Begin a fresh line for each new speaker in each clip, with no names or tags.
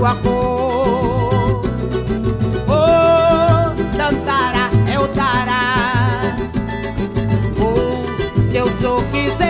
tua cor. Oh, Tantara é o Tará. Oh, se eu sou quiser.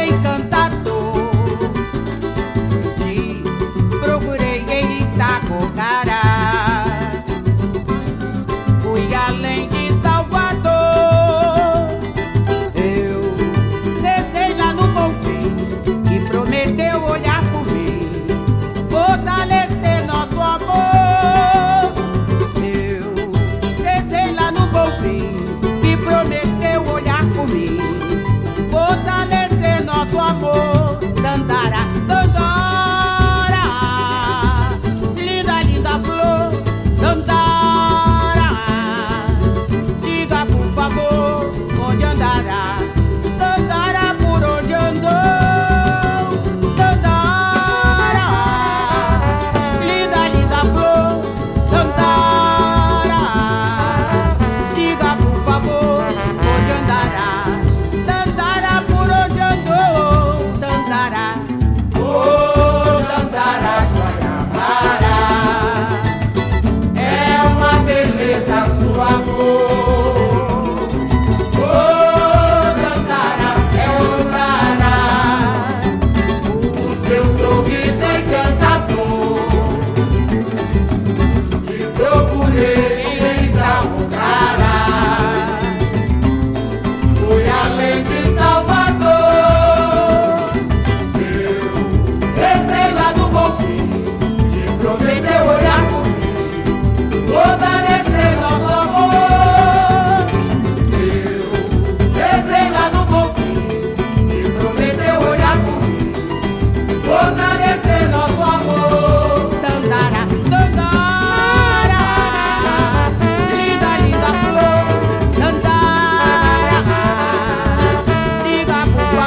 favor.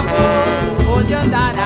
amor, onde andará?